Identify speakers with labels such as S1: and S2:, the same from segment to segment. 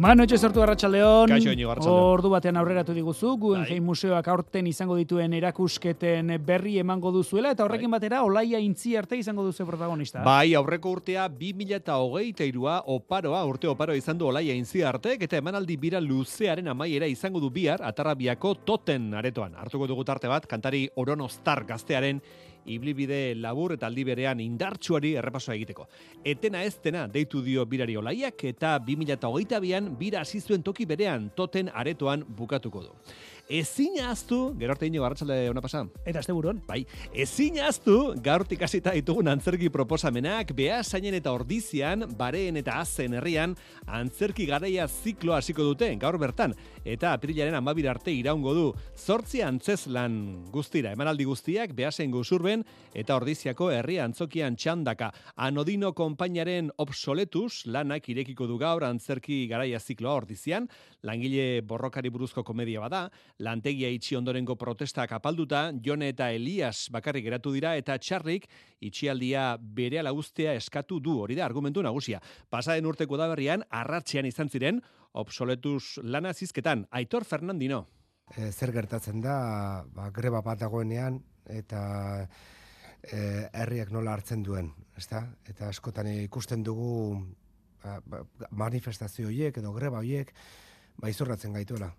S1: Mano etxe sortu Arratxaldeon.
S2: Kaixo, Arratsaldeon.
S1: Ordu batean aurreratu diguzu, Guggenheim
S2: Bai.
S1: Museoak aurten izango dituen erakusketen berri emango duzuela, eta horrekin batera, olaia intzi arte izango duzu protagonista.
S2: Bai, aurreko urtea 2023a oparoa, urte oparoa izan du olaia intzi artek, eta emanaldi bira luzearen amaiera izango du bihar, atarrabiako toten aretoan. Hartuko dugu tarte bat, kantari oronostar gaztearen iblibide labur eta aldi berean indartsuari errepasoa egiteko. Etena ez dena deitu dio birari olaiak eta 2022an bira hasi zuen toki berean toten aretoan bukatuko du. Ezin ahaztu, gero arte ino garratxalde ona pasa,
S1: Eta azte buron.
S2: Bai, ezin ahaztu gaurtik hasita ditugun antzerki proposamenak behasainen eta ordizian, bareen eta azen herrian antzerki garaia ziklo hasiko dute gaur bertan. Eta apirilaren amabir arte iraungo du zortzi antzeslan guztira, emanaldi guztiak behasen guzurben eta ordiziako herri antzokian txandaka. Anodino konpainaren obsoletus lanak irekiko du gaur antzerki garaia zikloa ordizian, langile borrokari buruzko komedia bada, lantegia itxi ondorengo protestak apalduta, Jone eta Elias bakarrik geratu dira eta txarrik itxialdia berehala uztea eskatu du, hori da argumentu nagusia. Pasaden urteko daberrian, arratzean izan ziren, obsoletus lana zizketan, Aitor Fernandino.
S3: e, zer gertatzen da ba, greba bat dagoenean eta e, herriak nola hartzen duen, ezta? Eta askotan ikusten dugu ba, ba, manifestazio horiek edo greba horiek ba izorratzen gaituela.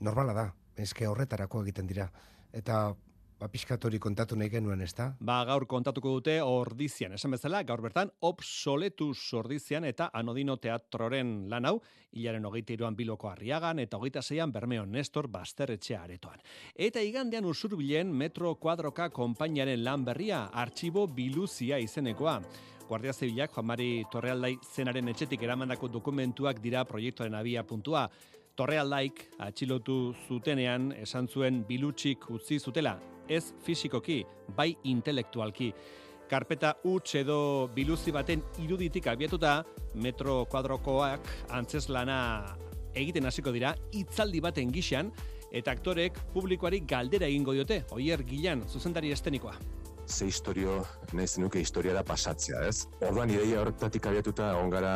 S3: Normala da, eske horretarako egiten dira. Eta ba pixkat hori kontatu nahi genuen, ezta?
S2: Ba, gaur kontatuko dute ordizian, esan bezala, gaur bertan, obsoletus ordizian eta anodino teatroren lan hau, hilaren hogeita iruan biloko arriagan eta hogeita zeian Bermeo Nestor Basterretxe aretoan. Eta igandean usurbilen Metro Kuadroka konpainiaren lan berria, artxibo biluzia izenekoa. Guardia Zibilak Juan Mari Torrealdai zenaren etxetik eramandako dokumentuak dira proiektuaren abia puntua. Torrealdaik atxilotu zutenean esan zuen bilutsik utzi zutela, ez fisikoki, bai intelektualki. Karpeta huts edo biluzi baten iruditik abiatuta, metro kuadrokoak antzeslana egiten hasiko dira, hitzaldi baten gixan, eta aktorek publikoari galdera egingo diote, oier gilan, zuzendari estenikoa.
S4: Ze historio nahi zenuke historiara pasatzea, ez? Orduan ideia horretatik abiatuta egon gara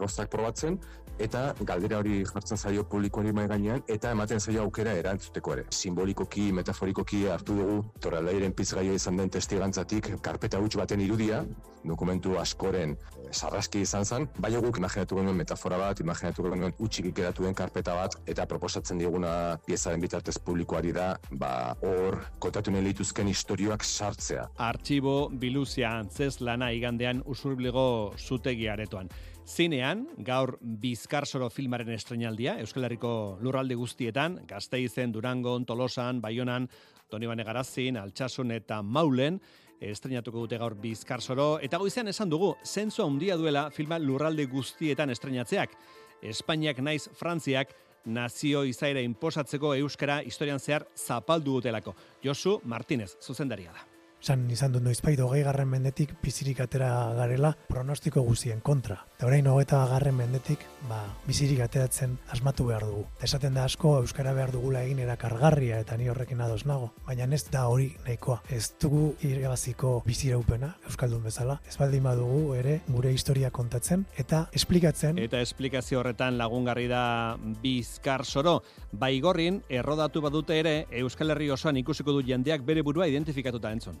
S4: gauzak probatzen, eta galdera hori jartzen zaio publikoari mai gainean, eta ematen zaio aukera erantzuteko ere. Simbolikoki, metaforikoki hartu dugu, torralairen pizgaia izan den testigantzatik, karpeta huts baten irudia, dokumentu askoren eh, sarraski izan zen, baina guk imaginatu genuen metafora bat, imaginatu genuen utxik ikeratu den karpeta bat, eta proposatzen diguna piezaren bitartez publikoari da, ba, hor, kontatu nahi lituzken istorioak sartzea.
S2: Artxibo biluzia antzez lana igandean usurbilego zutegi aretoan. Zinean, gaur Bizkarsoro filmaren estrenaldia, Euskal Herriko lurralde guztietan, Gazteizen, Durangon, Tolosan, Baionan, Donibane Garazin, Altsasun eta Maulen, estrenatuko dute gaur Bizkarsoro, eta goizean esan dugu, zentzu handia duela filma lurralde guztietan estrenatzeak. Espainiak naiz Frantziak nazio izaera inposatzeko euskara historian zehar zapaldu dutelako. Josu Martinez, zuzendaria da.
S5: San izan du noizbait hogei garren mendetik bizirik atera garela pronostiko guztien kontra. Eta orain hogeta garren mendetik, ba, bizirik ateratzen asmatu behar dugu. Esaten da asko Euskara behar dugula egin erakargarria eta ni horrekin ados nago. Baina ez da hori nahikoa. Ez dugu irabaziko biziraupena, Euskaldun bezala. Ez baldin badugu ere gure historia kontatzen eta esplikatzen
S2: Eta esplikazio horretan lagungarri da Bizkar Soro. Baigorrin, errodatu badute ere, Euskal Herri osoan ikusiko du jendeak bere burua identifikatuta entzun.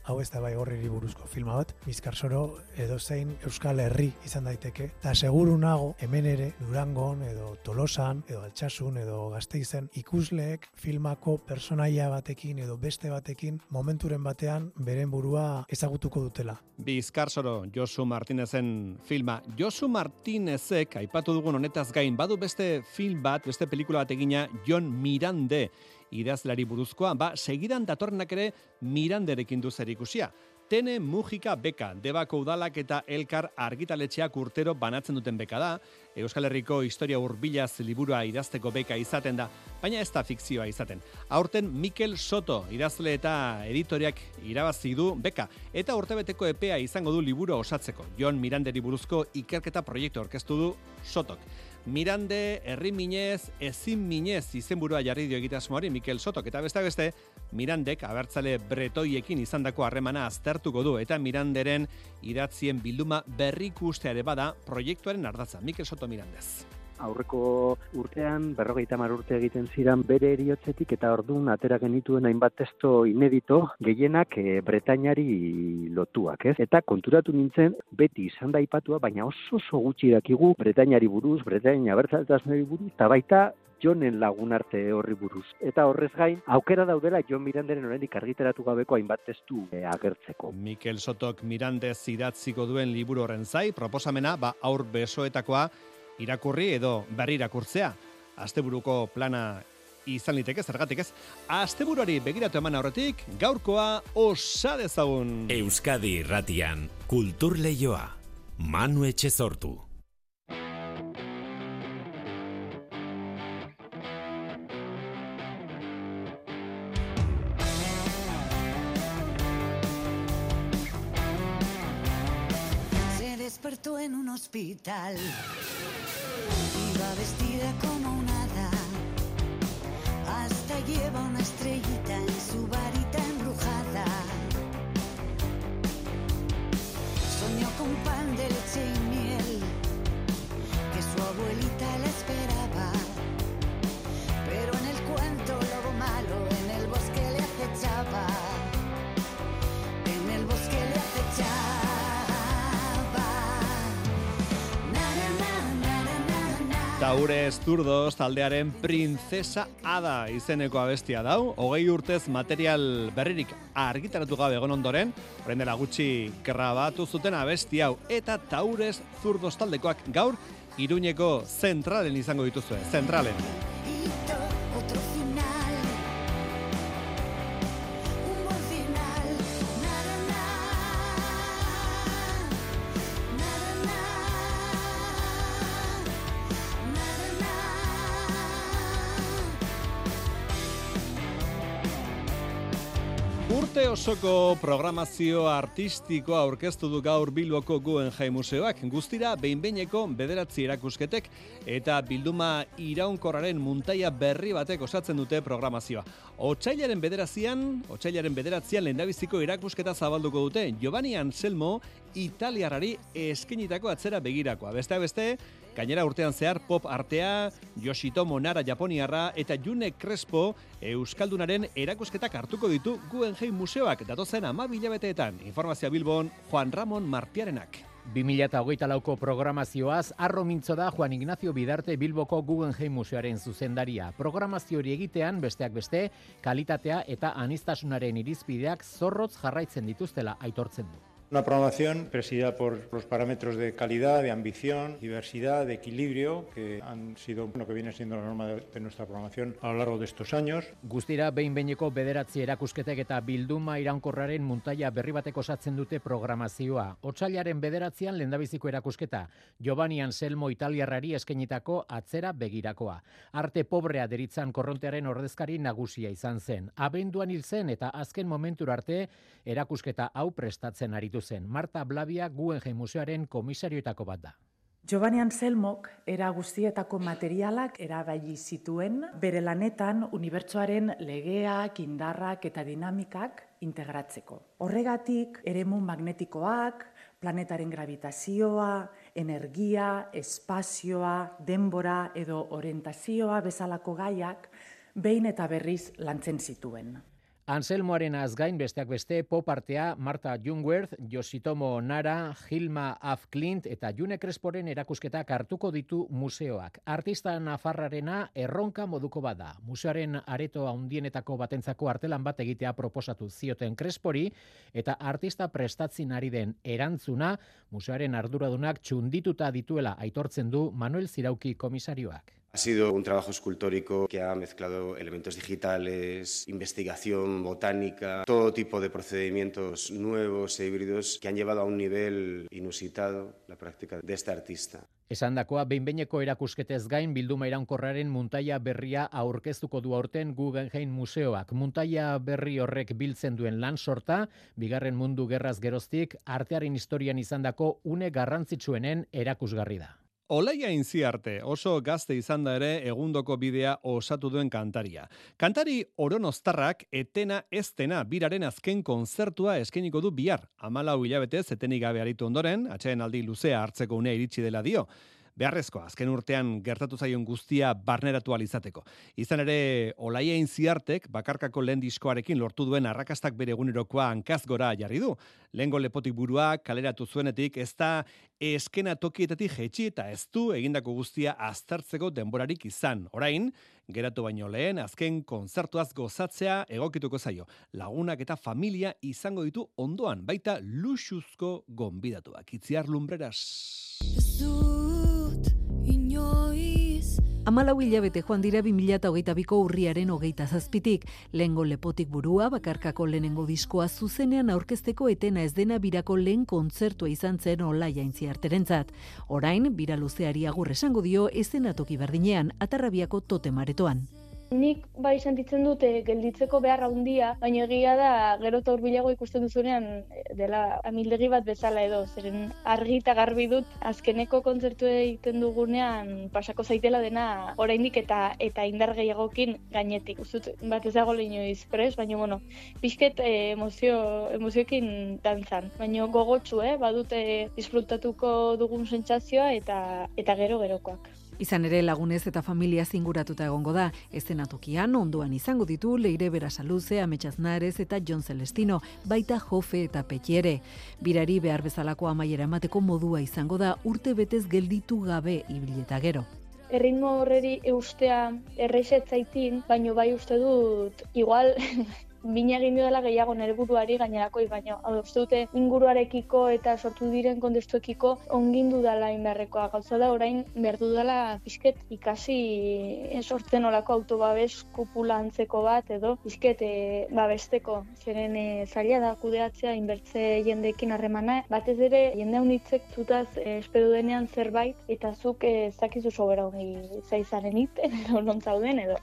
S5: hau ez da bai gorriri buruzko filma bat, Bizkarsoro edo zein Euskal Herri izan daiteke, eta seguru nago hemen ere Durangon edo Tolosan edo Altsasun edo Gasteizen ikusleek filmako personaia batekin edo beste batekin momenturen batean beren burua ezagutuko dutela.
S2: Bizkar Soro, Josu Martinezen filma. Josu Martinezek, aipatu dugun honetaz gain, badu beste film bat, beste pelikula bat egina, Jon Mirande idazlari buruzkoa, ba, segidan datorrenak ere Miranderekin du zer ikusia. Tene Mujika Beka, Debako Udalak eta Elkar argitaletxeak urtero banatzen duten beka da, Euskal Herriko historia hurbilaz liburua idazteko beka izaten da, baina ez da fikzioa izaten. Aurten Mikel Soto idazle eta editoriak irabazi du beka eta urtebeteko epea izango du liburu osatzeko. Jon Miranderi buruzko ikerketa proiektu orkestu du Sotok. Mirande, herri minez, ezin minez izenburua jarri dio egitasmoari Mikel Sotok. Eta beste beste, Mirandek abertzale bretoiekin izandako harremana aztertuko du. Eta Miranderen idatzien bilduma berrikusteare bada proiektuaren ardatza. Mikel Soto Mirandez
S6: aurreko urtean, berrogeita mar urte egiten ziran bere eriotzetik eta orduan atera genituen hainbat testo inedito gehienak e, Bretainari lotuak, ez? Eta konturatu nintzen, beti izan da ipatua, baina oso oso gutxi dakigu Bretainari buruz, Bretaina bertzaltasnari buruz, eta baita Jonen lagun arte horri buruz. Eta horrez gain, aukera daudela Jon Miranderen oraindik argiteratu gabeko hainbat testu e, agertzeko.
S2: Mikel Sotok Mirandez idatziko duen liburu horren zai, proposamena, ba, aur besoetakoa, irakurri edo berri irakurtzea. Asteburuko plana izan liteke zergatik ez. Asteburuari begiratu eman aurretik, gaurkoa osa dezagun.
S7: Euskadi Irratian, Kultur Leioa, Manu Etxezortu.
S8: En un hospital. Iba vestida como
S2: Taure Zurdos taldearen Princesa Ada izeneko abestia dau. Hogei urtez material berririk argitaratu gabe egon ondoren, orain dela gutxi grabatu zuten abesti hau. Eta Taures Zurdos taldekoak gaur Iruñeko zentralen izango dituzue. Zentralen. Urte osoko programazio artistikoa aurkeztu du gaur Bilboko Guggenheim Museoak. Guztira behinbeineko bederatzi erakusketek eta bilduma iraunkorraren muntaia berri batek osatzen dute programazioa. Otsailaren bederazian, otsailaren bederatzian lehendabiziko erakusketa zabalduko dute Giovanni Anselmo italiarari eskenitako atzera begirakoa. Beste beste, Gainera urtean zehar pop artea, Yoshitomo Nara Japoniarra eta June Crespo Euskaldunaren erakusketak hartuko ditu Guggenheim Museoak datozen ama bilabeteetan. Informazioa Bilbon, Juan Ramon Martiarenak.
S9: 2008 lauko programazioaz, arro mintzo da Juan Ignacio Bidarte Bilboko Guggenheim Museoaren zuzendaria. Programazio hori egitean, besteak beste, kalitatea eta anistasunaren irizpideak zorrotz jarraitzen dituztela aitortzen du.
S10: Una programación presidida por los parámetros de calidad, de ambición, diversidad, de equilibrio, que han sido lo que viene siendo la norma de, nuestra programación a lo largo de estos años.
S9: Guztira behin-behineko bederatzi erakusketek eta bilduma iraunkorraren muntaia berri bateko osatzen dute programazioa. Otsailaren bederatzean lendabiziko erakusketa, Giovanni Anselmo italiarrari eskenitako atzera begirakoa. Arte pobrea deritzan korrontearen ordezkari nagusia izan zen. Abenduan hil zen eta azken momentura arte erakusketa hau prestatzen aritu zen. Marta Blavia Guggenheim Museoaren komisarioetako bat da.
S11: Giovanni Anselmok era guztietako materialak erabili zituen bere lanetan unibertsoaren legeak, indarrak eta dinamikak integratzeko. Horregatik, eremu magnetikoak, planetaren gravitazioa, energia, espazioa, denbora edo orientazioa bezalako gaiak behin eta berriz lantzen zituen.
S9: Anselmoaren azgain besteak beste pop artea Marta Jungwerth, Yoshitomo Nara, Hilma Af Clint eta June Cresporen erakusketak hartuko ditu museoak. Artista nafarrarena erronka moduko bada. Museoaren areto handienetako batentzako artelan bat egitea proposatu zioten Crespori eta artista prestatzen ari den erantzuna museoaren arduradunak txundituta dituela aitortzen du Manuel Zirauki komisarioak.
S12: Ha sido un trabajo escultórico que ha mezclado elementos digitales, investigación botánica, todo tipo de procedimientos nuevos e híbridos que han llevado a un nivel inusitado la práctica de este artista.
S9: Esandakoa behinbeineko erakusketez gain bilduma iraunkorraren muntaia berria aurkeztuko du aurten Guggenheim Museoak. Muntaia berri horrek biltzen duen lan sorta, bigarren mundu gerraz geroztik, artearen historian izandako une garrantzitsuenen erakusgarri da.
S2: Olaia arte oso gazte izan da ere egundoko bidea osatu duen kantaria. Kantari oronostarrak etena estena biraren azken konzertua eskeniko du bihar. Amalau hilabetez etenik gabe aritu ondoren, atxeen aldi luzea hartzeko une iritsi dela dio beharrezko azken urtean gertatu zaion guztia barneratu alizateko. Izan ere, olaien ziartek, bakarkako lehen diskoarekin lortu duen arrakastak bere egunerokoa hankaz gora jarri du. Lengo lepotik burua, kaleratu zuenetik, ez da eskena tokietatik jetxi eta ez du egindako guztia aztertzeko denborarik izan. Orain, geratu baino lehen, azken konzertuaz gozatzea egokituko zaio. Lagunak eta familia izango ditu ondoan, baita luxuzko gonbidatuak. Itziar lumbreras.
S13: Amalau hilabete joan dira 2008ko urriaren hogeita zazpitik, lehengo lepotik burua, bakarkako lehenengo diskoa zuzenean aurkezteko etena ez dena birako lehen kontzertua izan zen olaia arterentzat. Orain, bira luzeari agur esango dio ezenatoki berdinean, atarrabiako totemaretoan.
S14: Nik bai sentitzen dute gelditzeko behar handia, baina egia da gero eta urbilago ikusten duzunean eh, dela amildegi bat bezala edo, zeren argi eta garbi dut azkeneko kontzertu egiten dugunean pasako zaitela dena oraindik eta eta indar gehiagokin gainetik. Uzut, bat ez dago izpres, baina bueno, pixket eh, emozio, emozioekin dantzan. Baina gogotsu, eh, badute disfrutatuko dugun sentsazioa eta eta gero gerokoak.
S13: Izan ere lagunez eta familia zinguratuta egongo da, estenatokian ondoan izango ditu Leire Berasaluze, Ametxaz Narez eta John Celestino, baita Jofe eta Petiere. Birari behar bezalako amaiera emateko modua izango da urte betez gelditu gabe ibileta gero.
S14: Erritmo horreri eustea errexetzaitin, baino bai uste dut, igual bina egin dela gehiago nere buruari gainerako baino hau dute inguruarekiko eta sortu diren kontestuekiko ongindu dela indarrekoa gauza da orain berdu dela fisket ikasi sortzen olako autobabes kupula antzeko bat edo fisket e, babesteko. Zeren e, zaila da kudeatzea inbertze jendekin harremana. Batez ere jende unitzek zutaz e, espero denean zerbait eta zuk ez dakizu sobera hori zaizaren it edo non zauden edo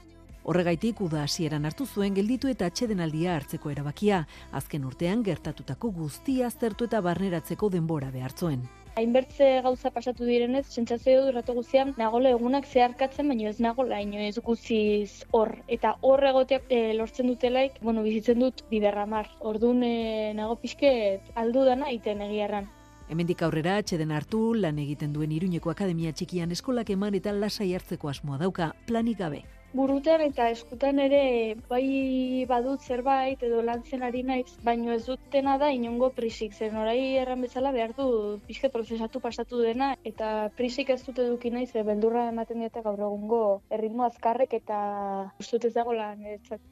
S13: Horregaitik uda hasieran hartu zuen gelditu eta atxedenaldia hartzeko erabakia, azken urtean gertatutako guztia aztertu eta barneratzeko denbora behartzuen.
S14: Hainbertze gauza pasatu direnez, sentsazio du ratu guztian, nagole egunak zeharkatzen, baino ez nagola, ino ez guziz hor. Eta hor egoteak e, lortzen dutelaik, bueno, bizitzen dut biderramar. Orduan e, nago pixke aldu dana iten egiarran.
S13: Hemendik aurrera atxeden hartu, lan egiten duen Iruñeko Akademia Txikian eskolak eman eta lasai hartzeko asmoa dauka, planik gabe
S14: burutan eta eskutan ere bai badut zerbait edo lantzen ari naiz, baino ez dutena da inongo prisik, zen orai erran bezala behar du pixke prozesatu pasatu dena eta prisik ez dute duki naiz, ze beldurra ematen dieta gaur egungo erritmo azkarrek eta ustut ez dago lan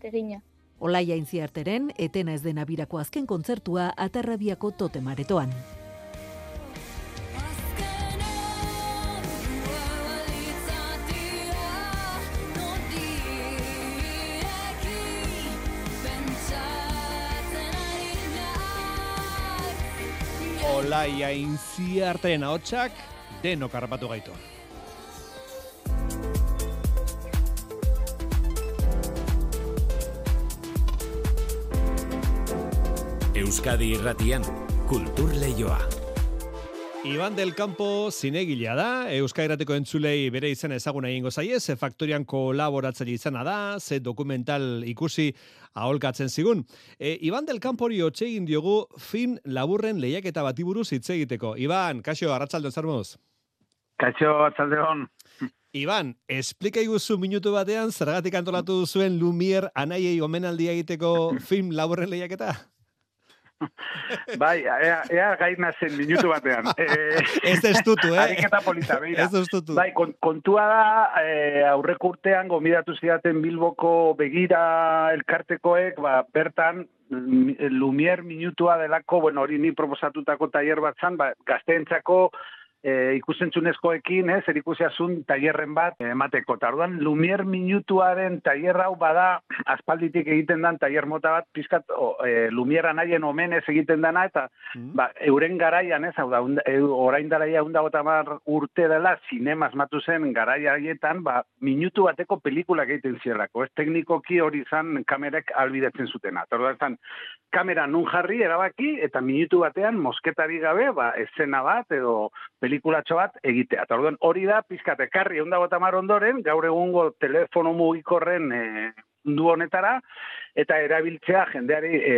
S14: egina.
S13: Olaia intziarteren, etena ez dena birako azken kontzertua atarrabiako totemaretoan.
S2: Olaia inziartaren ahotsak denok harrapatu gaitu.
S7: Euskadi irratian, kultur lehioa.
S2: Iban del Campo zinegilea da, Euskairateko entzulei bere izan ezaguna egingo zaie, ze faktorian kolaboratzaile izana da, ze dokumental ikusi aholkatzen zigun. E, Iban del Campo hori egin diogu fin laburren lehiak eta batiburuz hitz egiteko. Iban, kaixo, arratzalde zarmoz?
S15: Kaixo, arratzalde hon.
S2: Iban, esplika iguzu minutu batean, zergatik antolatu zuen Lumier anaiei omenaldia egiteko film laburren lehiaketa?
S15: bai, ea, ea gaina zen minutu batean.
S2: Eh, ez ez tutu, eh?
S15: Ariketa polita, beira.
S2: Ez ez tutu.
S15: Bai, kontua da, eh, aurreko urtean, gomidatu zidaten Bilboko begira elkartekoek, ba, bertan, Lumier minutua delako, bueno, hori ni proposatutako taier bat zan, ba, gazteentzako e, ikusentzunezkoekin, ez, erikusiasun tailerren bat e, emateko. Ta orduan Lumier minutuaren tailer hau bada aspalditik egiten dan tailer mota bat pizkat o, e, Lumier anaien omenez egiten dana eta ba, euren garaian, ez, hau da, unda, e, orain daraia urte dela sinema asmatu zen garaia haietan, ba, minutu bateko pelikula egiten zielako. Ez teknikoki hori izan kamerek albidetzen zutena. Ta orduan kamera nun jarri erabaki eta minutu batean mosketari gabe, ba, escena bat edo pelikulatxo bat egitea. Eta orduan hori da, pizkat ekarri egun dago ondoren, gaur egungo telefono mugikorren e, du honetara, eta erabiltzea jendeari e,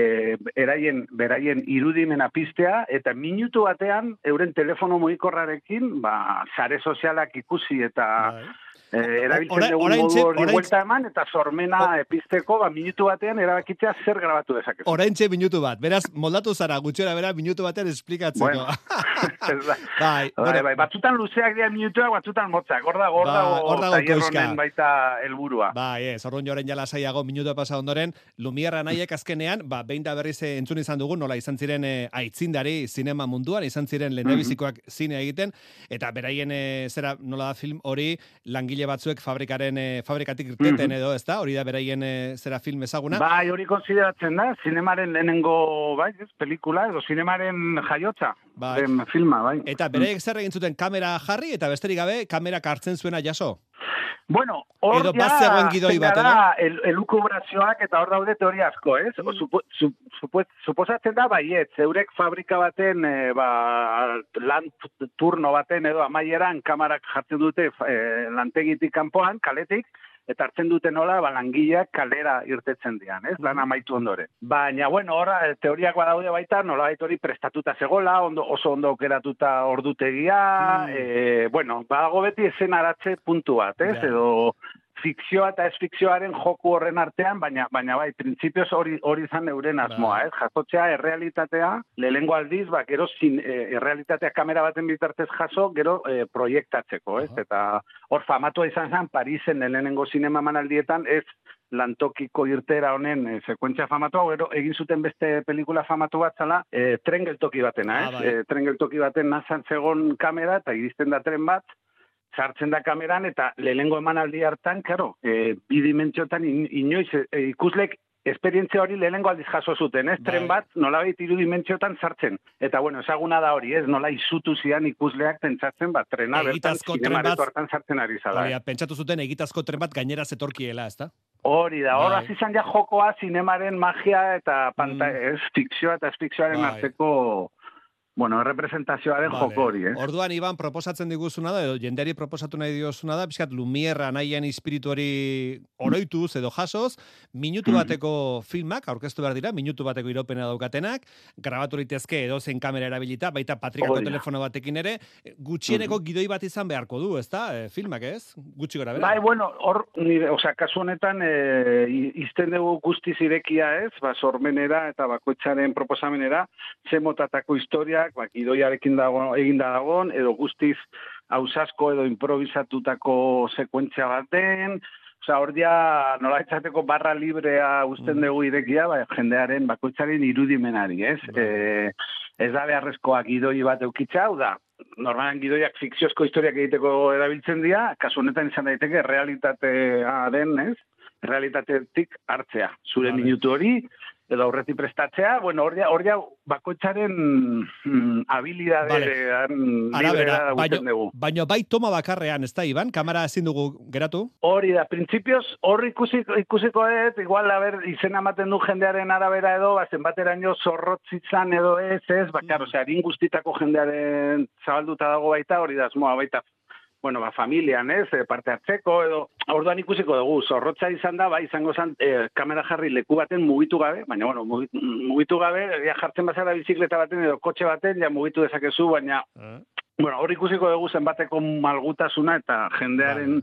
S15: eraien, beraien irudimena piztea, eta minutu batean euren telefono mugikorrarekin, ba, sare sozialak ikusi eta... Bai. eh, erabiltzen dugu modu hori vuelta eman, eta sormena o... epizteko, ba, minutu batean erabakitzea zer grabatu dezakezu.
S2: Oraintxe minutu bat, beraz, moldatu zara, gutxera bera, minutu batean esplikatzeko. Bueno,
S15: bai, bai, bai, batzutan luzeak dira minutuak, batzutan motzak, gorda, gorda, ba, gorda, baita helburua.
S2: Bai, ez, orduan joren jala saiago minutua pasa ondoren, Lumierra nahiek azkenean, ba, behin da berriz entzun izan dugu, nola izan ziren e, aitzindari zinema munduan, izan ziren lehenebizikoak mm zine egiten, eta beraien e, zera nola da film hori langile batzuek fabrikaren e, fabrikatik irteten mm -hmm. edo, ezta? Hori da beraien e, zera film ezaguna.
S15: Bai, hori konsideratzen da, zinemaren lehenengo, bai, ez, pelikula edo zinemaren jaiotza. Bai. filma, bai.
S2: Eta beraiek zer egin zuten kamera jarri eta besterik gabe kamera hartzen zuena jaso.
S15: Bueno, hor Edo ja, gidoi bat, da, el, elukubrazioak eta hor daude teoria asko, ez? Mm. Supo, supo, suposatzen da, baiet, zeurek fabrika baten, e, ba, lan turno baten edo amaieran kamarak jartzen dute e, lantegitik kanpoan, kaletik, eta hartzen dute nola, ba, langileak kalera irtetzen dian, ez, lan amaitu ondore. Baina, bueno, ora, teoriak badaude baita, nola hori prestatuta zegola, ondo, oso ondo okeratuta ordutegia, mm. e, bueno, badago beti esen aratze puntu bat, ez, edo fikzioa eta ez fikzioaren joku horren artean, baina baina bai, printzipioz hori hori izan euren asmoa, bai. eh? Jasotzea errealitatea, lehengo aldiz, ba, gero zin, e, errealitatea kamera baten bitartez jaso, gero e, proiektatzeko, ez? Eta hor famatua izan zen, Parisen lehenengo sinema manaldietan, ez lantokiko irtera honen e, sekuentzia famatua, gero egin zuten beste pelikula famatu bat zala, e, tren geltoki batena, ah, ez? Ah, bai. e, tren geltoki baten nazan zegon kamera, eta iristen da tren bat, sartzen da kameran eta lehenengo emanaldi hartan, karo, e, bi dimentsiotan inoiz e, ikuslek esperientzia hori lehenengo aldiz jaso zuten, ez? Tren bai. bat nola baita iru dimentsiotan sartzen. Eta bueno, esaguna da hori, ez? Nola izutu zian ikusleak pentsatzen bat trena bertan zinemaretu hartan sartzen ari zala.
S2: Hori, pentsatu zuten egitazko tren bat gainera zetorkiela, ez da?
S15: Hori da, hori bai. izan ja jokoa zinemaren magia eta panta, mm. ez, fikzioa eta ez fikzioaren bai. arteko bueno, representazioaren vale. joko hori, eh?
S2: Orduan, Iban, proposatzen diguzuna da, edo jendeari proposatu nahi diozuna da, bizkat, Lumierra nahien espirituari oroituz edo jasoz, minutu mm. bateko filmak, aurkeztu behar dira, minutu bateko iropena daukatenak, grabatu litezke edo zen kamera erabilita, baita patrikako telefono batekin ere, gutxieneko mm. gidoi bat izan beharko du, ez da, e, filmak ez? Gutxi gora,
S15: bera? Bai, bueno, hor, nire, osea, kasu honetan, e, izten dugu guztiz irekia ez, ba, sormenera eta bakoitzaren proposamenera, zemotatako historia, guztiak, ba, gidoiarekin dago, eginda dagoen, edo guztiz hausasko edo improvisatutako sekuentzia baten, Osa, hor dia, nola etxateko barra librea usten mm. dugu irekia, ba, jendearen bakoitzaren irudimenari, ez? Mm. E, ez da beharrezkoak gidoi bat eukitza, hau da, normalan gidoiak fikziozko historiak egiteko erabiltzen dira, kasu honetan izan daiteke realitatea den, ez? Realitatetik hartzea. Zure vale. minutu hori, edo aurreti prestatzea, bueno, hor ja, bakoitzaren mm, habilidadean vale.
S2: baino, baino bai toma bakarrean, ez da, Iban? Kamara ezin dugu geratu?
S15: Hori da, printzipioz, hor ikusiko, ikusiko ez, igual, haber, izen amaten du jendearen arabera edo, bazen bateraino zorrotzitzan edo ez, ez, bakar, mm. osea, guztitako jendearen zabalduta dago baita, hori da, zmoa, baita bueno, ba, familian, ez, eh, parte hartzeko, edo, orduan ikusiko dugu, zorrotza izan da, ba, izango zan, e, kamera jarri leku baten mugitu gabe, baina, bueno, mugitu gabe, ja jartzen bazara bizikleta baten, edo kotxe baten, ja mugitu dezakezu, baina, uh. bueno, hor ikusiko dugu zenbateko malgutasuna, eta jendearen,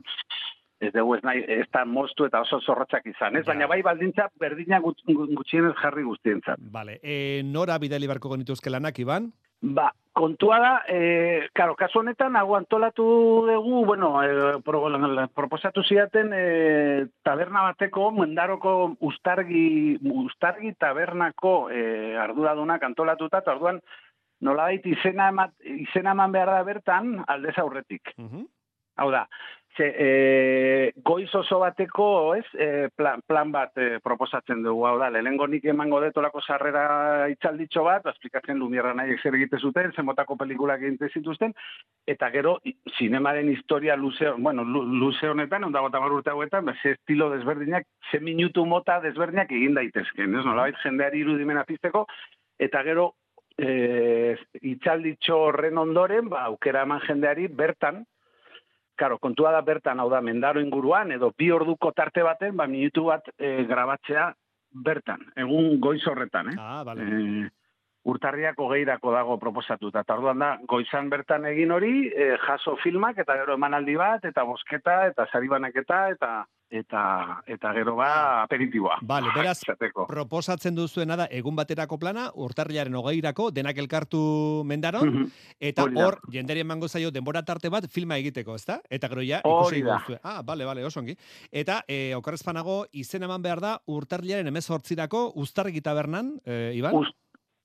S15: ez dugu ez nahi, ez da moztu eta oso zorrotzak izan, ez? Baina bai baldintza berdina gutxienez jarri guztientzat.
S2: Vale. E, nora bidali barko genituzke lanak, Iban?
S15: Ba, kontua da, e, karo, kasu honetan, hau antolatu dugu, bueno, e, pro, proposatu ziaten e, taberna bateko, mendaroko ustargi, ustargi tabernako e, arduradunak antolatuta, eta orduan, nolabait izena, emat, izena eman behar da bertan aldez aurretik. Hau da, ze, e, goiz oso bateko, ez, e, plan, plan bat e, proposatzen dugu, hau da, lehenengo nik emango detolako sarrera itzalditxo bat, esplikatzen lumierra nahi zer egite zuten, zenbotako pelikulak egite zituzten, eta gero, zinemaren historia luze, bueno, lu- luze honetan, onda gota urte hauetan, ba, ze estilo desberdinak, ze minutu mota desberdinak egin daitezken, ez, nolabait jendeari irudimena pizteko, eta gero, e, itzalditxo horren ondoren, ba, aukera eman jendeari bertan, Karo, kontua da bertan, hau da, mendaro inguruan, edo bi orduko tarte baten, ba, minutu bat e, grabatzea bertan, egun goiz horretan, eh?
S2: Ah, bale.
S15: Eh, urtarriak hogeirako dago proposatuta. Eta orduan da, goizan bertan egin hori, eh, jaso filmak, eta gero emanaldi bat, eta bosketa, eta saribanaketa, eta eta eta gero ba aperitiboa.
S2: Vale, beraz,
S15: Esateko.
S2: proposatzen duzuena da egun baterako plana, urtarrilaren hogeirako, denak elkartu mendaron,
S15: Mhm.
S2: eta
S15: Hori da.
S2: hor, jenderi emango zaio denbora tarte bat filma egiteko, ezta? Eta gero ja, ikusi
S15: da.
S2: duzue. Ah, bale, bale, oso ongi. Eta, e, okarrezpanago, izen eman behar da, urtarrilaren emezortzirako, ustarriki tabernan, e, Iban?
S15: Ust-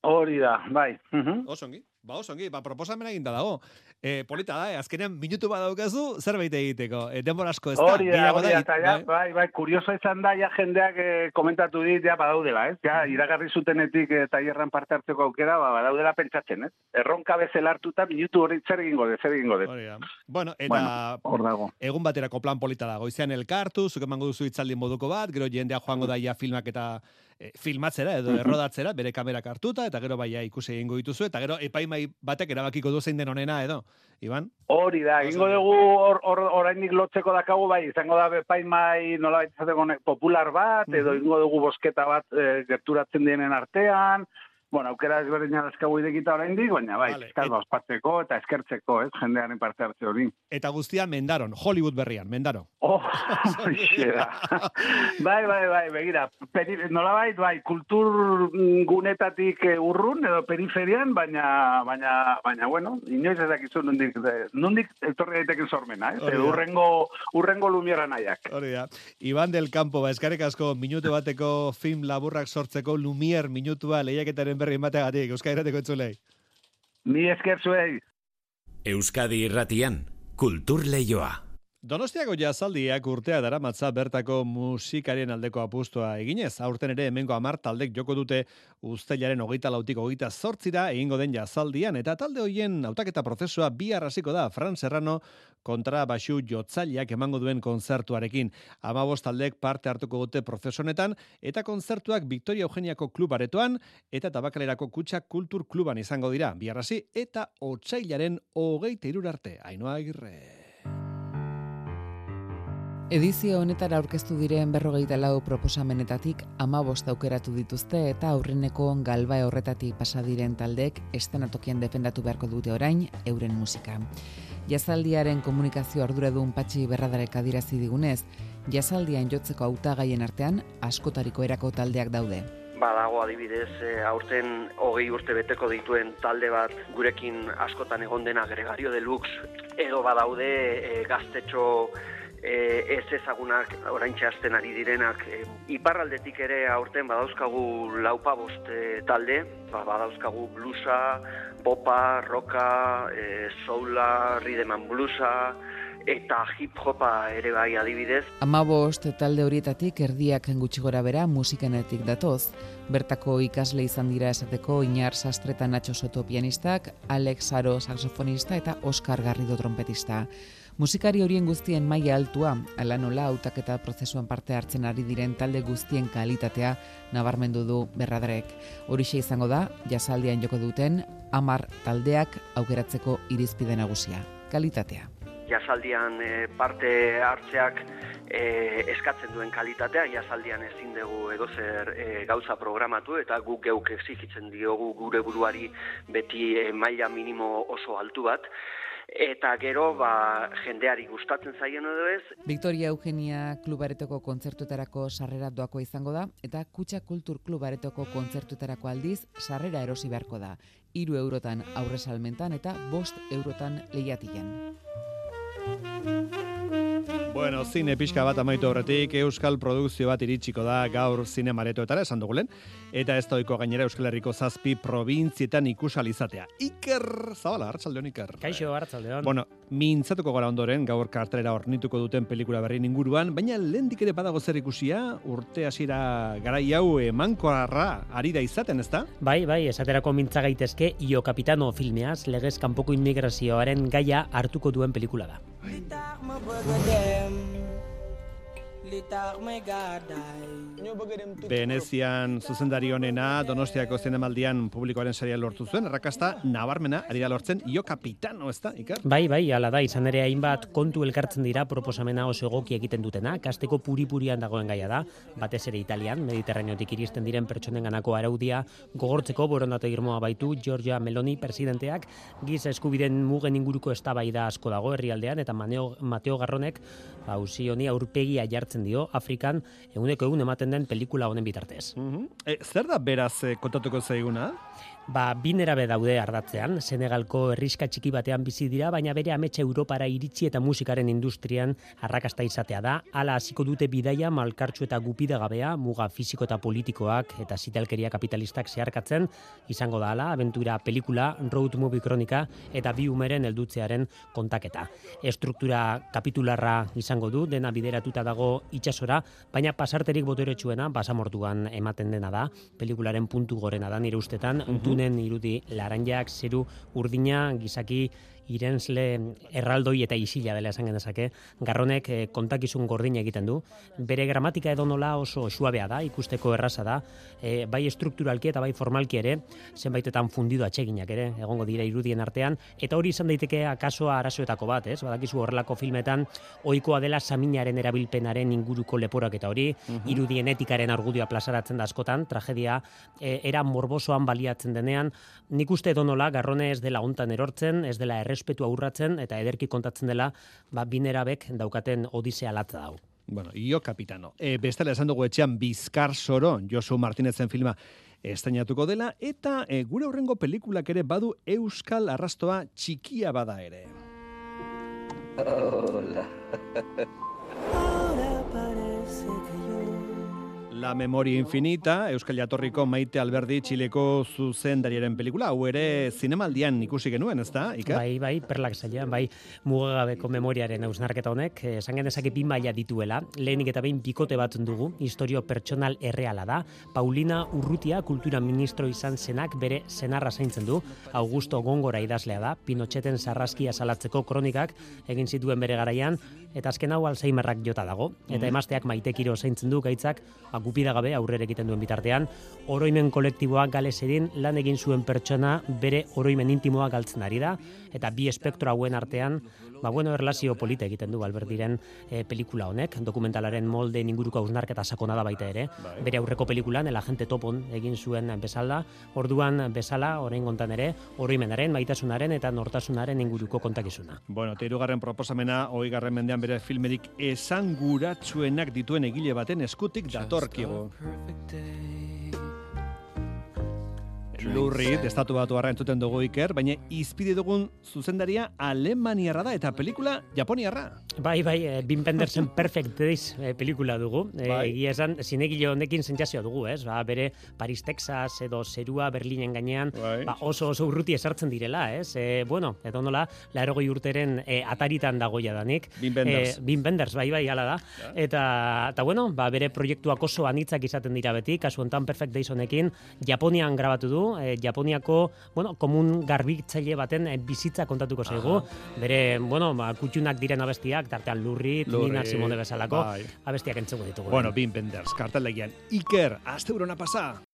S15: Hori da, bai. Mhm.
S2: Oso ongi. Ba, oso ongi, ba, proposamena eginda dago. E, polita da, eh? azkenean minutu bat daukazu, zerbait egiteko. E, denbora asko ez da.
S15: Hori da, hori da, eta ja,
S2: bai.
S15: bai, bai, kurioso izan da, ja jendeak eh, komentatu dit, ja, badaudela, ez? Ja, iragarri zutenetik eh, tailerran parte hartzeko aukera, ba, badaudela pentsatzen, ez? Erronka bezala hartuta, minutu hori zer egingo de, zer egingo de.
S2: Hori da. Bueno, eta
S15: Bueno,
S2: egun baterako plan polita da. Goizean elkartu, zuk emango duzu itzaldi moduko bat, gero jendea joango da ja filmak eta e, filmatzera edo errodatzera, bere kamerak hartuta, eta gero baia ikusi egingo dituzu, eta gero epaimai batek erabakiko du zein den onena edo. Iban?
S15: Hori da, egingo dugu hor, hor, orainik lotzeko dakagu, bai, izango da bepaimai nola izateko ne- popular bat, edo egingo dugu bosketa bat eh, gerturatzen dienen artean, bueno, aukera ezberdina dazkagu idekita oraindik, baina bai,
S2: Vale,
S15: ospatzeko eta eskertzeko, ez, jendearen parte hartze hori.
S2: Eta guztia mendaron, Hollywood berrian, mendaro.
S15: Oh, hoxe da. bai, bai, bai, begira, peri, nolabait, bai, kultur mm, gunetatik eh, urrun edo periferian, baina, baina, baina, bueno, inoiz ez dakizu nondik, de- nondik etorri daiteken sormena, ez?
S2: Hori
S15: Edo
S2: da.
S15: urrengo, urrengo lumiera nahiak.
S2: Hori da. Iban del Campo, ba, eskarek asko minutu bateko film laburrak sortzeko Lumier minutua lehiaketaren berri emateagatik, Euskal Irateko entzulei.
S15: Ni esker zuei.
S7: Euskadi irratian, kultur leioa.
S2: Donostiako jazaldiak urtea daramatza bertako musikarien aldeko apustua eginez. Aurten ere hemengo amar taldek joko dute usteilaren hogeita lautik hogeita zortzira egingo den jazaldian. Eta talde hoien hautaketa prozesua bi arrasiko da Fran Serrano kontra basu jotzaileak emango duen kontzertuarekin. Amabost taldek parte hartuko dute prozesu honetan eta kontzertuak Victoria Eugeniako klub aretoan eta tabakalerako kutsa kultur kluban izango dira. Bi arrasi eta otsailaren hogeita irur arte. Ainoa agirre.
S16: Edizio honetara aurkeztu diren berrogeita lau proposamenetatik amabost aukeratu dituzte eta aurreneko galba horretatik pasa diren taldek estenatokian defendatu beharko dute orain euren musika. Jazaldiaren komunikazio arduradun patxi berradarek adirazi digunez, jazaldian jotzeko hautagaien artean askotariko erako taldeak daude.
S17: Badago adibidez, e, aurten hogei urte beteko dituen talde bat gurekin askotan egon dena Gregario Deluxe edo badaude e, gaztetxo e, ez ezagunak oraintxe hasten ari direnak e, iparraldetik ere aurten badauzkagu laupa bost e, talde, ba, badauzkagu bluesa, popa, roka, e, soula, rideman bluesa, eta hip hopa ere bai adibidez.
S16: Amabost talde horietatik erdiak gutxi gora bera musikenetik datoz. Bertako ikasle izan dira esateko Inar Sastre eta Nacho Soto pianistak, Alex Aro saxofonista eta Oscar Garrido trompetista. Musikari horien guztien maila altua, ala nola hautaketa prozesuan parte hartzen ari diren talde guztien kalitatea nabarmendu du berradarek. Horixe izango da, jazaldian joko duten, amar taldeak aukeratzeko irizpide nagusia. Kalitatea.
S17: jazaldian e, parte hartzeak e, eskatzen duen kalitatea, jazaldian ezin dugu edozer e, gauza programatu eta guk geuk exigitzen diogu gure buruari beti e, maila minimo oso altu bat. Eta gero, ba, jendeari gustatzen zaien edo ez,
S16: Victoria Eugenia klubaretoko kontzertuetarako sarrera doako izango da, eta Kutxa Kultur klubaretoko kontzertuetarako aldiz sarrera erosi beharko da. Iru eurotan aurresalmentan eta bost eurotan lehiatilan.
S2: Bueno, zine pixka bat amaitu horretik, Euskal produkzio bat iritsiko da gaur zine maretoetara, esan dugulen, eta ez doiko gainera Euskal Herriko zazpi provintzietan ikusalizatea. Iker, zabala, hartzaldeon Iker.
S18: Kaixo, hartzaldeon.
S2: Bueno, mintzatuko gara ondoren, gaur kartelera ornituko duten pelikula berri inguruan, baina lehendik ere badago zer ikusia, urte hasiera garai hau emankoarra ari da izaten, ezta?
S18: Bai, bai, esaterako mintza gaitezke, Io Capitano filmeaz, legez kanpoko immigrazioaren gaia hartuko duen pelikula da.
S2: Venezian zuzendari honena Donostiako zinemaldian publikoaren saria lortu zuen, errakasta nabarmena ari da lortzen io kapitano, ez da, Iker?
S18: Bai, bai, ala da, izan ere hainbat kontu elkartzen dira proposamena oso egoki egiten dutena, kasteko puri-purian dagoen gaia da, batez ere Italian, Mediterraneotik iristen diren pertsonen ganako araudia gogortzeko borondate irmoa baitu Giorgia Meloni presidenteak, giza eskubiden mugen inguruko eztabaida asko dago herrialdean eta Mateo, Garronek hausi honi aurpegia jartzen dio Afrikan eguneko egun ematen den pelikula honen bitartez.
S2: Mm zer da beraz e, kontatuko zaiguna?
S18: Ba, binerabe daude ardatzean, Senegalko herriska txiki batean bizi dira, baina bere ametsa Europara iritsi eta musikaren industrian arrakasta izatea da. Hala hasiko dute bidaia malkartxu eta gupida gabea, muga fisiko eta politikoak eta zitalkeria kapitalistak zeharkatzen, izango da hala, aventura pelikula, road movie kronika eta bi umeren heldutzearen kontaketa. Estruktura kapitularra izango du, dena bideratuta dago itxasora, baina pasarterik boteretsuena basamortuan ematen dena da, pelikularen puntu gorena da nire ustetan, dunen irudi laranjak, zeru urdina, gizaki irensle erraldoi eta isila dela esan genezake, garronek eh, kontakizun gordina egiten du. Bere gramatika edo nola oso suabea da, ikusteko erraza da, eh, bai strukturalki eta bai formalki ere, zenbaitetan fundido atseginak ere, egongo dira irudien artean, eta hori izan daiteke akasoa arazoetako bat, ez? Badakizu horrelako filmetan, ohikoa dela saminaren erabilpenaren inguruko leporak eta hori, irudien etikaren argudioa plazaratzen da askotan, tragedia eh, era morbosoan baliatzen denean, nik uste edo nola, garrone ez dela hontan erortzen, ez dela errespetu aurratzen eta ederki kontatzen dela ba binerabek daukaten odisea latza dau.
S2: Bueno, io kapitano. E, bestela esan dugu etxean Bizkar Soro, Josu Martinezen filma estainatuko dela, eta e, gure horrengo pelikulak ere badu Euskal Arrastoa txikia bada ere. Hola. La memoria infinita, Euskal Jatorriko Maite Alberdi Txileko zuzendariaren pelikula, hau ere zinemaldian ikusi genuen, ez da, Ika?
S18: Bai, bai, perlak zailan, bai, mugagabeko memoriaren ausnarketa honek, esan genezake bi maila dituela, lehenik eta behin bikote bat dugu, historio pertsonal erreala da, Paulina Urrutia kultura ministro izan zenak bere senarra zaintzen du, Augusto Gongora idazlea da, Pinocheten sarraskia salatzeko kronikak egin zituen bere garaian, eta azken hau Alzheimerrak jota dago, eta emasteak maitekiro zaintzen du gaitzak, gupida gabe aurrera egiten duen bitartean, oroimen kolektiboa gales edin lan egin zuen pertsona bere oroimen intimoa galtzen ari da, eta bi espektro hauen artean, ba bueno, erlazio polita egiten du Albertiren e, pelikula honek, dokumentalaren molde inguruko hausnarketa sakona da baita ere, bere aurreko pelikulan, el agente topon egin zuen bezala, orduan bezala, orain gontan ere, oroimenaren, maitasunaren eta nortasunaren inguruko kontakizuna.
S2: Bueno, eta irugarren proposamena, hoi garren mendean bere filmerik esanguratsuenak dituen egile baten eskutik Quiero Lurri, estatu batu harra entzuten dugu iker, baina izpide dugun zuzendaria Alemaniarra da eta pelikula Japoniarra.
S18: Bai, bai, e, Wim Pendersen Perfect Days e, pelikula dugu. E, egia esan, zinegile honekin sentsazioa dugu, ez? Ba, bere Paris, Texas edo zerua Berlinen gainean, ba, oso oso urruti esartzen direla, ez? E, bueno, edo nola, laerogoi urteren e, ataritan dagoia danik.
S2: Wim Penders.
S18: E, Wim Penders, bai, bai, ala da. Eta, eta bueno, ba, bere proiektuak oso anitzak izaten dira beti, kasu hontan Perfect Days honekin, Japonian grabatu du, e, Japoniako, bueno, komun garbitzaile baten e, bizitza kontatuko zaigu. Bere, bueno, ba, kutxunak diren abestiak, tartean lurri,
S2: Lurri,
S18: Nina Simone bezalako,
S2: bai.
S18: abestiak entzuko ditugu.
S2: Bueno, Wim Penders, kartelegian. Iker, azte urona pasa.